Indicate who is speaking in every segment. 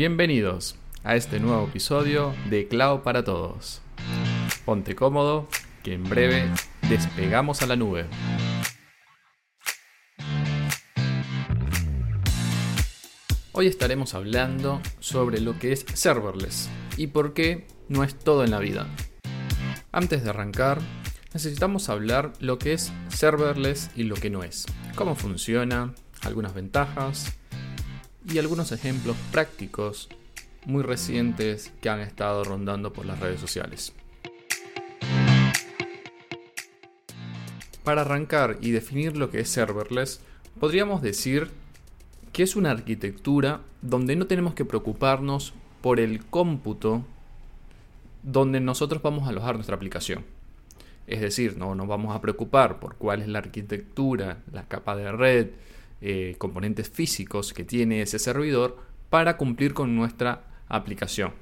Speaker 1: Bienvenidos a este nuevo episodio de Cloud para Todos. Ponte cómodo, que en breve despegamos a la nube. Hoy estaremos hablando sobre lo que es serverless y por qué no es todo en la vida. Antes de arrancar, necesitamos hablar lo que es serverless y lo que no es, cómo funciona, algunas ventajas y algunos ejemplos prácticos muy recientes que han estado rondando por las redes sociales. Para arrancar y definir lo que es serverless, podríamos decir que es una arquitectura donde no tenemos que preocuparnos por el cómputo donde nosotros vamos a alojar nuestra aplicación. Es decir, no nos vamos a preocupar por cuál es la arquitectura, la capa de red, eh, componentes físicos que tiene ese servidor para cumplir con nuestra aplicación.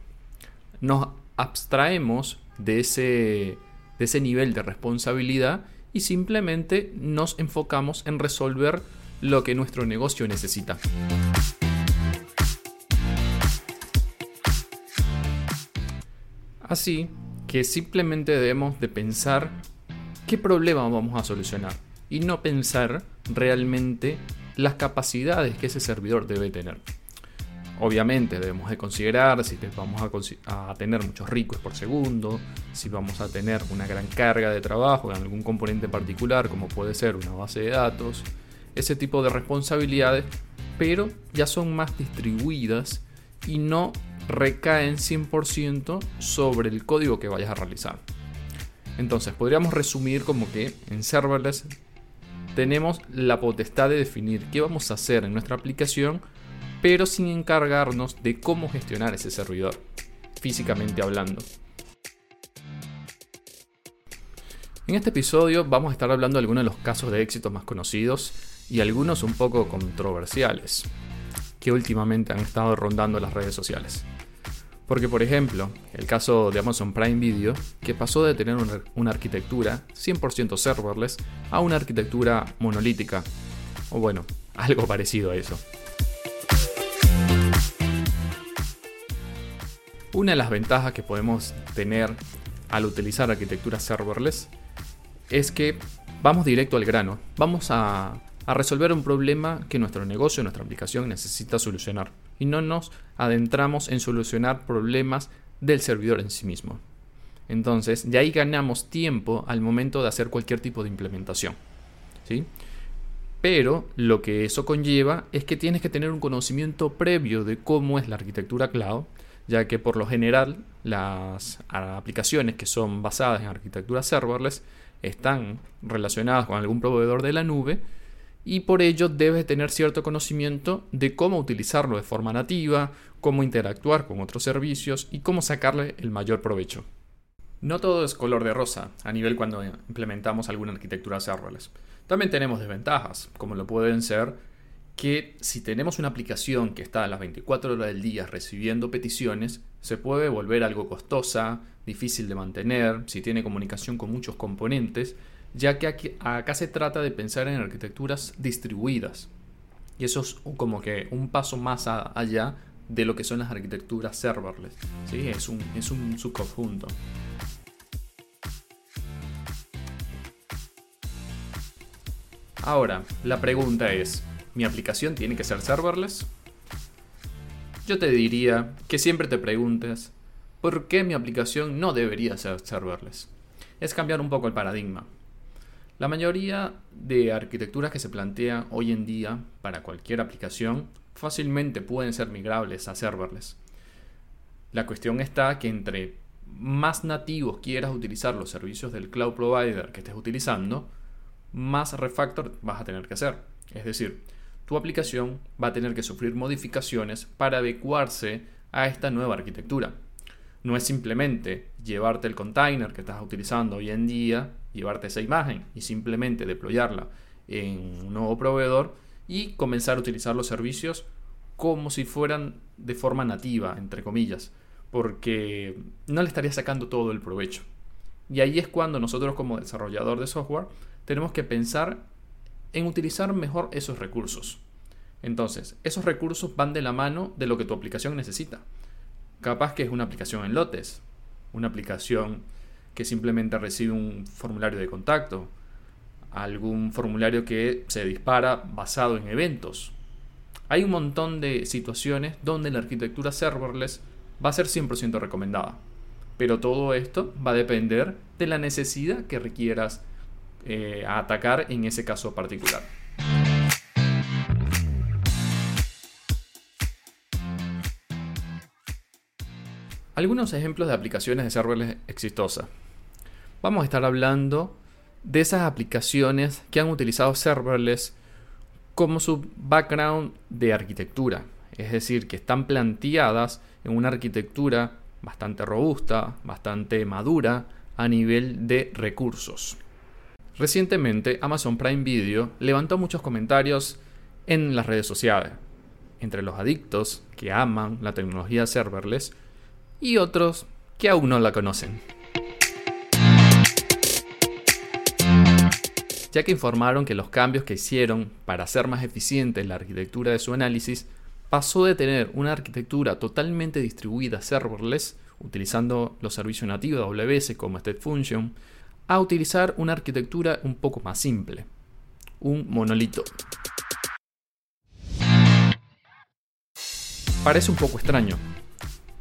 Speaker 1: Nos abstraemos de ese, de ese nivel de responsabilidad y simplemente nos enfocamos en resolver lo que nuestro negocio necesita. Así que simplemente debemos de pensar qué problema vamos a solucionar y no pensar realmente las capacidades que ese servidor debe tener. Obviamente debemos de considerar si vamos a, tener muchos ricos por segundo, si vamos a tener una gran carga de trabajo en algún componente particular como puede ser una base de datos, ese tipo de responsabilidades, pero ya son más distribuidas y no recaen 100% sobre el código que vayas a realizar. Entonces podríamos resumir como que en serverless tenemos la potestad de definir qué vamos a hacer en nuestra aplicación, pero sin encargarnos de cómo gestionar ese servidor, físicamente hablando. En este episodio vamos a estar hablando de algunos de los casos de éxito más conocidos y algunos un poco controversiales, que últimamente han estado rondando las redes sociales. Porque, por ejemplo, el caso de Amazon Prime Video, que pasó de tener una, arquitectura 100% serverless a una arquitectura monolítica, o bueno, algo parecido a eso. Una de las ventajas que podemos tener al utilizar arquitectura serverless es que vamos directo al grano, vamos a a resolver un problema que nuestro negocio, nuestra aplicación necesita solucionar. Y no nos adentramos en solucionar problemas del servidor en sí mismo. Entonces, de ahí ganamos tiempo al momento de hacer cualquier tipo de implementación. ¿sí? Pero lo que eso conlleva es que tienes que tener un conocimiento previo de cómo es la arquitectura cloud, ya que por lo general las aplicaciones que son basadas en arquitectura serverless están relacionadas con algún proveedor de la nube y por ello debes tener cierto conocimiento de cómo utilizarlo de forma nativa, cómo interactuar con otros servicios y cómo sacarle el mayor provecho. No todo es color de rosa a nivel cuando implementamos alguna arquitectura serverless. También tenemos desventajas, como lo pueden ser que si tenemos una aplicación que está a las 24 horas del día recibiendo peticiones, se puede volver algo costosa, difícil de mantener, si tiene comunicación con muchos componentes, ya que acá se trata de pensar en arquitecturas distribuidas. Y eso es como que un paso más allá de lo que son las arquitecturas serverless. ¿sí? Es, un, es un subconjunto. Ahora, la pregunta es, ¿mi aplicación tiene que ser serverless? Yo te diría que siempre te preguntes, ¿por qué mi aplicación no debería ser serverless? Es cambiar un poco el paradigma. La mayoría de arquitecturas que se plantean hoy en día para cualquier aplicación fácilmente pueden ser migrables a serverless. La cuestión está que entre más nativos quieras utilizar los servicios del cloud provider que estés utilizando, más refactor vas a tener que hacer. Es decir, tu aplicación va a tener que sufrir modificaciones para adecuarse a esta nueva arquitectura. No es simplemente llevarte el container que estás utilizando hoy en día, llevarte esa imagen y simplemente deployarla en un nuevo proveedor y comenzar a utilizar los servicios como si fueran de forma nativa, entre comillas, porque no le estaría sacando todo el provecho. Y ahí es cuando nosotros como desarrollador de software tenemos que pensar en utilizar mejor esos recursos. Entonces, esos recursos van de la mano de lo que tu aplicación necesita. Capaz que es una aplicación en lotes, una aplicación que simplemente recibe un formulario de contacto, algún formulario que se dispara basado en eventos. Hay un montón de situaciones donde la arquitectura serverless va a ser 100% recomendada. Pero todo esto va a depender de la necesidad que requieras eh, atacar en ese caso particular. Algunos ejemplos de aplicaciones de serverless exitosas. Vamos a estar hablando de esas aplicaciones que han utilizado serverless como su background de arquitectura. Es decir, que están planteadas en una arquitectura bastante robusta, bastante madura a nivel de recursos. Recientemente Amazon Prime Video levantó muchos comentarios en las redes sociales, entre los adictos que aman la tecnología serverless y otros que aún no la conocen. Ya que informaron que los cambios que hicieron para hacer más eficiente la arquitectura de su análisis pasó de tener una arquitectura totalmente distribuida serverless, utilizando los servicios nativos de AWS como State Function, a utilizar una arquitectura un poco más simple, un monolito. Parece un poco extraño,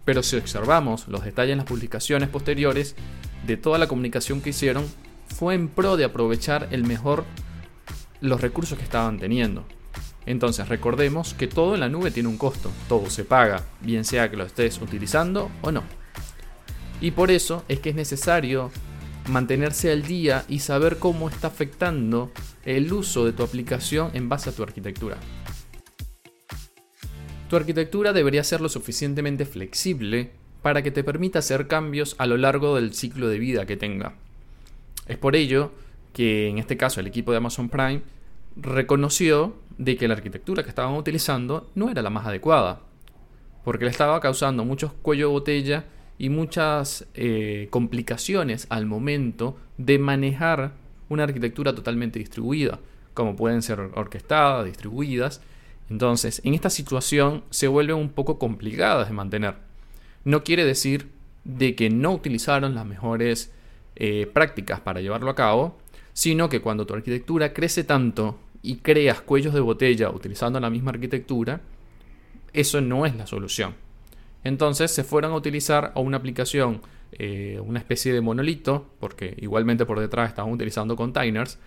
Speaker 1: pero si observamos los detalles en las publicaciones posteriores de toda la comunicación que hicieron, fue en pro de aprovechar el mejor los recursos que estaban teniendo. Entonces recordemos que todo en la nube tiene un costo, todo se paga, bien sea que lo estés utilizando o no. Y por eso es que es necesario mantenerse al día y saber cómo está afectando el uso de tu aplicación en base a tu arquitectura. Tu arquitectura debería ser lo suficientemente flexible para que te permita hacer cambios a lo largo del ciclo de vida que tenga. Es por ello que en este caso el equipo de Amazon Prime reconoció de que la arquitectura que estaban utilizando no era la más adecuada, porque le estaba causando muchos cuello de botella y muchas eh, complicaciones al momento de manejar una arquitectura totalmente distribuida, como pueden ser orquestadas, distribuidas, entonces, en esta situación se vuelven un poco complicadas de mantener. No quiere decir de que no utilizaron las mejores eh, prácticas para llevarlo a cabo, sino que cuando tu arquitectura crece tanto y creas cuellos de botella utilizando la misma arquitectura, eso no es la solución. Entonces se fueron a utilizar a una aplicación, eh, una especie de monolito, porque igualmente por detrás estaban utilizando containers,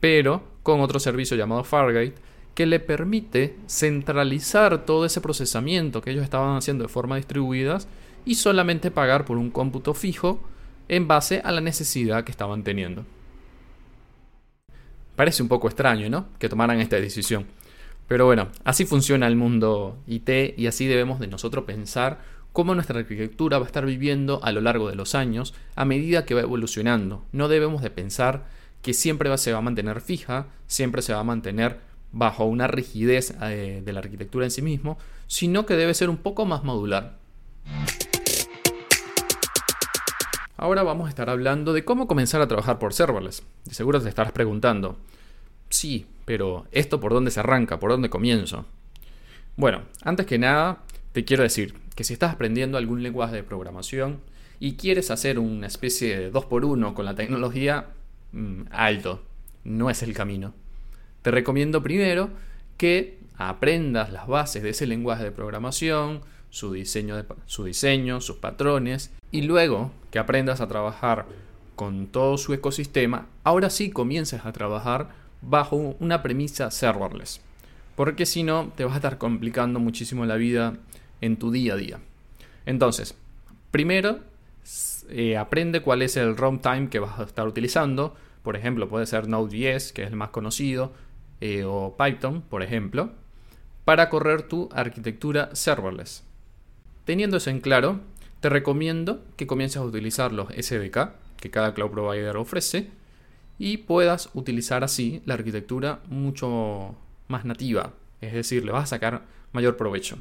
Speaker 1: pero con otro servicio llamado Fargate, que le permite centralizar todo ese procesamiento que ellos estaban haciendo de forma distribuida y solamente pagar por un cómputo fijo en base a la necesidad que estaban teniendo. Parece un poco extraño, ¿no? Que tomaran esta decisión. Pero bueno, así funciona el mundo IT y así debemos de nosotros pensar cómo nuestra arquitectura va a estar viviendo a lo largo de los años a medida que va evolucionando. No debemos de pensar que siempre se va a mantener fija, siempre se va a mantener bajo una rigidez eh, de la arquitectura en sí mismo, sino que debe ser un poco más modular. Ahora vamos a estar hablando de cómo comenzar a trabajar por serverless. De seguro te estarás preguntando, sí, pero ¿esto por dónde se arranca? ¿Por dónde comienzo? Bueno, antes que nada, te quiero decir que si estás aprendiendo algún lenguaje de programación y quieres hacer una especie de 2x1 con la tecnología, mm, alto, no es el camino te recomiendo primero que aprendas las bases de ese lenguaje de programación, su diseño, su diseño, sus patrones, y luego que aprendas a trabajar con todo su ecosistema, ahora sí comiences a trabajar bajo una premisa serverless. Porque si no, te vas a estar complicando muchísimo la vida en tu día a día. Entonces, primero, eh, aprende cuál es el runtime que vas a estar utilizando. Por ejemplo, puede ser Node.js, que es el más conocido, eh, o Python, por ejemplo, para correr tu arquitectura serverless. Teniendo eso en claro, te recomiendo que comiences a utilizar los SDK que cada cloud provider ofrece y puedas utilizar así la arquitectura mucho más nativa, es decir, le vas a sacar mayor provecho.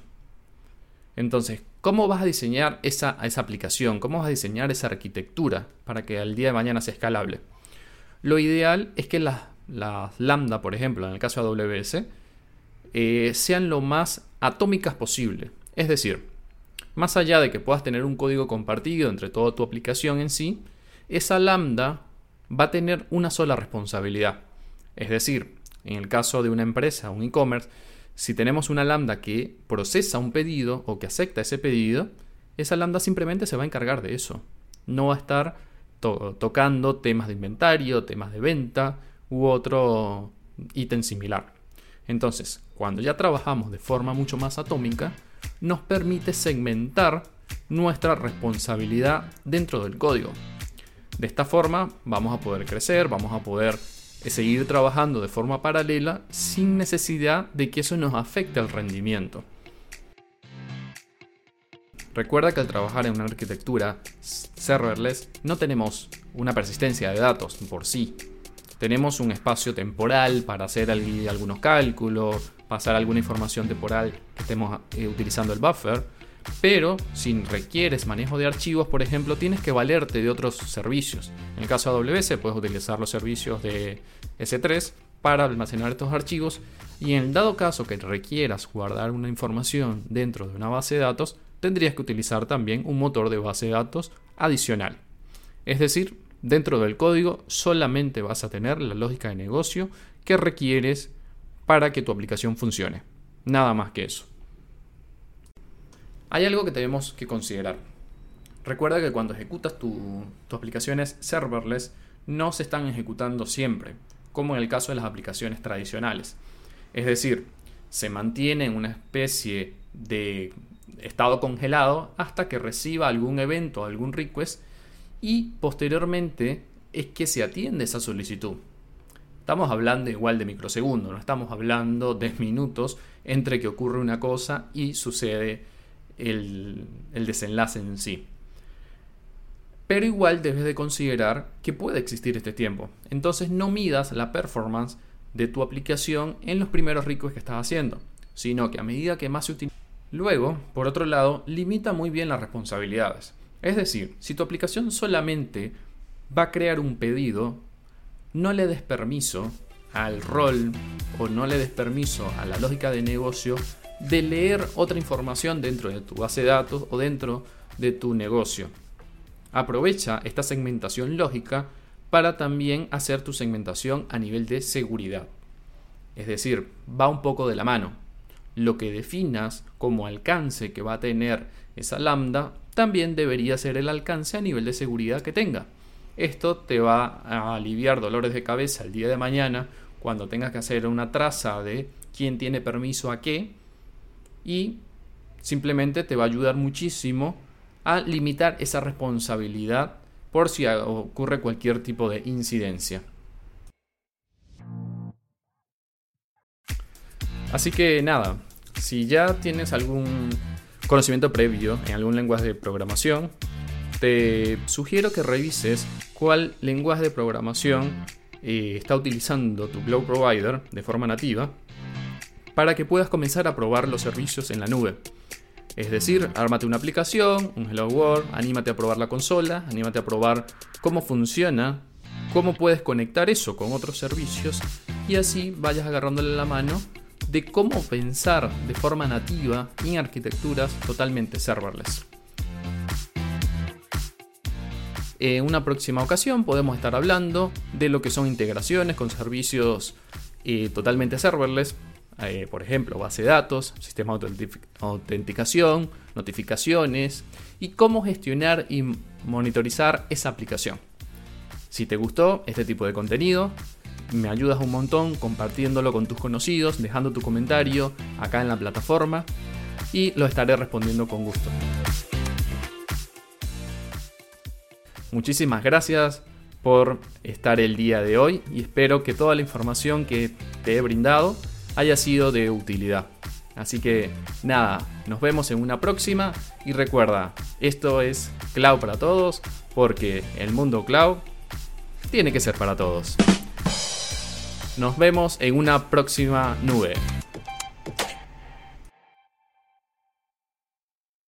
Speaker 1: Entonces, ¿cómo vas a diseñar esa, esa aplicación? ¿Cómo vas a diseñar esa arquitectura para que al día de mañana sea escalable? Lo ideal es que las lambda, por ejemplo, en el caso de AWS, eh, sean lo más atómicas posible. Es decir, más allá de que puedas tener un código compartido entre toda tu aplicación en sí, esa lambda va a tener una sola responsabilidad. Es decir, en el caso de una empresa, un e-commerce, si tenemos una lambda que procesa un pedido o que acepta ese pedido, esa lambda simplemente se va a encargar de eso. No va a estar tocando temas de inventario, temas de venta u otro ítem similar. Entonces, cuando ya trabajamos de forma mucho más atómica, nos permite segmentar nuestra responsabilidad dentro del código. De esta forma vamos a poder crecer, vamos a poder eh, seguir trabajando de forma paralela sin necesidad de que eso nos afecte al rendimiento. Recuerda que al trabajar en una arquitectura serverless no tenemos una persistencia de datos por sí. Tenemos un espacio temporal para hacer algunos cálculos, pasar alguna información temporal que estemos eh, utilizando el buffer, pero si requieres manejo de archivos, por ejemplo, tienes que valerte de otros servicios. En el caso de AWS puedes utilizar los servicios de S3 para almacenar estos archivos y en el dado caso que requieras guardar una información dentro de una base de datos, tendrías que utilizar también un motor de base de datos adicional. Es decir, dentro del código solamente vas a tener la lógica de negocio que requieres para que tu aplicación funcione. Nada más que eso. Hay algo que tenemos que considerar. Recuerda que cuando ejecutas tus aplicaciones serverless no se están ejecutando siempre, como en el caso de las aplicaciones tradicionales. Es decir, se mantiene en una especie de estado congelado hasta que reciba algún evento, algún request y posteriormente es que se atiende esa solicitud. Estamos hablando igual de microsegundos, no estamos hablando de minutos entre que ocurre una cosa y sucede el, desenlace en sí. Pero igual debes de considerar que puede existir este tiempo. Entonces no midas la performance de tu aplicación en los primeros requests que estás haciendo, sino que a medida que más se utiliza. Luego, por otro lado, limita muy bien las responsabilidades. Es decir, si tu aplicación solamente va a crear un pedido, no le des permiso al rol o no le des permiso a la lógica de negocio de leer otra información dentro de tu base de datos o dentro de tu negocio. Aprovecha esta segmentación lógica para también hacer tu segmentación a nivel de seguridad. Es decir, va un poco de la mano. Lo que definas como alcance que va a tener esa lambda también debería ser el alcance a nivel de seguridad que tenga. Esto te va a aliviar dolores de cabeza el día de mañana cuando tengas que hacer una traza de quién tiene permiso a qué y simplemente te va a ayudar muchísimo a limitar esa responsabilidad por si ocurre cualquier tipo de incidencia. Así que nada, si ya tienes algún conocimiento previo en algún lenguaje de programación, te sugiero que revises cuál lenguaje de programación eh, está utilizando tu Cloud Provider de forma nativa para que puedas comenzar a probar los servicios en la nube. Es decir, ármate una aplicación, un Hello World, anímate a probar la consola, anímate a probar cómo funciona, cómo puedes conectar eso con otros servicios y así vayas agarrándole la mano de cómo pensar de forma nativa en arquitecturas totalmente serverless. En una próxima ocasión podemos estar hablando de lo que son integraciones con servicios eh, totalmente serverless eh, por ejemplo, base de datos, sistema de autenticación, notificaciones y cómo gestionar y monitorizar esa aplicación. Si te gustó este tipo de contenido, me ayudas un montón compartiéndolo con tus conocidos, dejando tu comentario acá en la plataforma y lo estaré respondiendo con gusto. Muchísimas gracias por estar el día de hoy y espero que toda la información que te he brindado haya sido de utilidad. Así que nada, nos vemos en una próxima y recuerda, esto es Cloud para todos porque el mundo cloud tiene que ser para todos. Nos vemos en una próxima nube.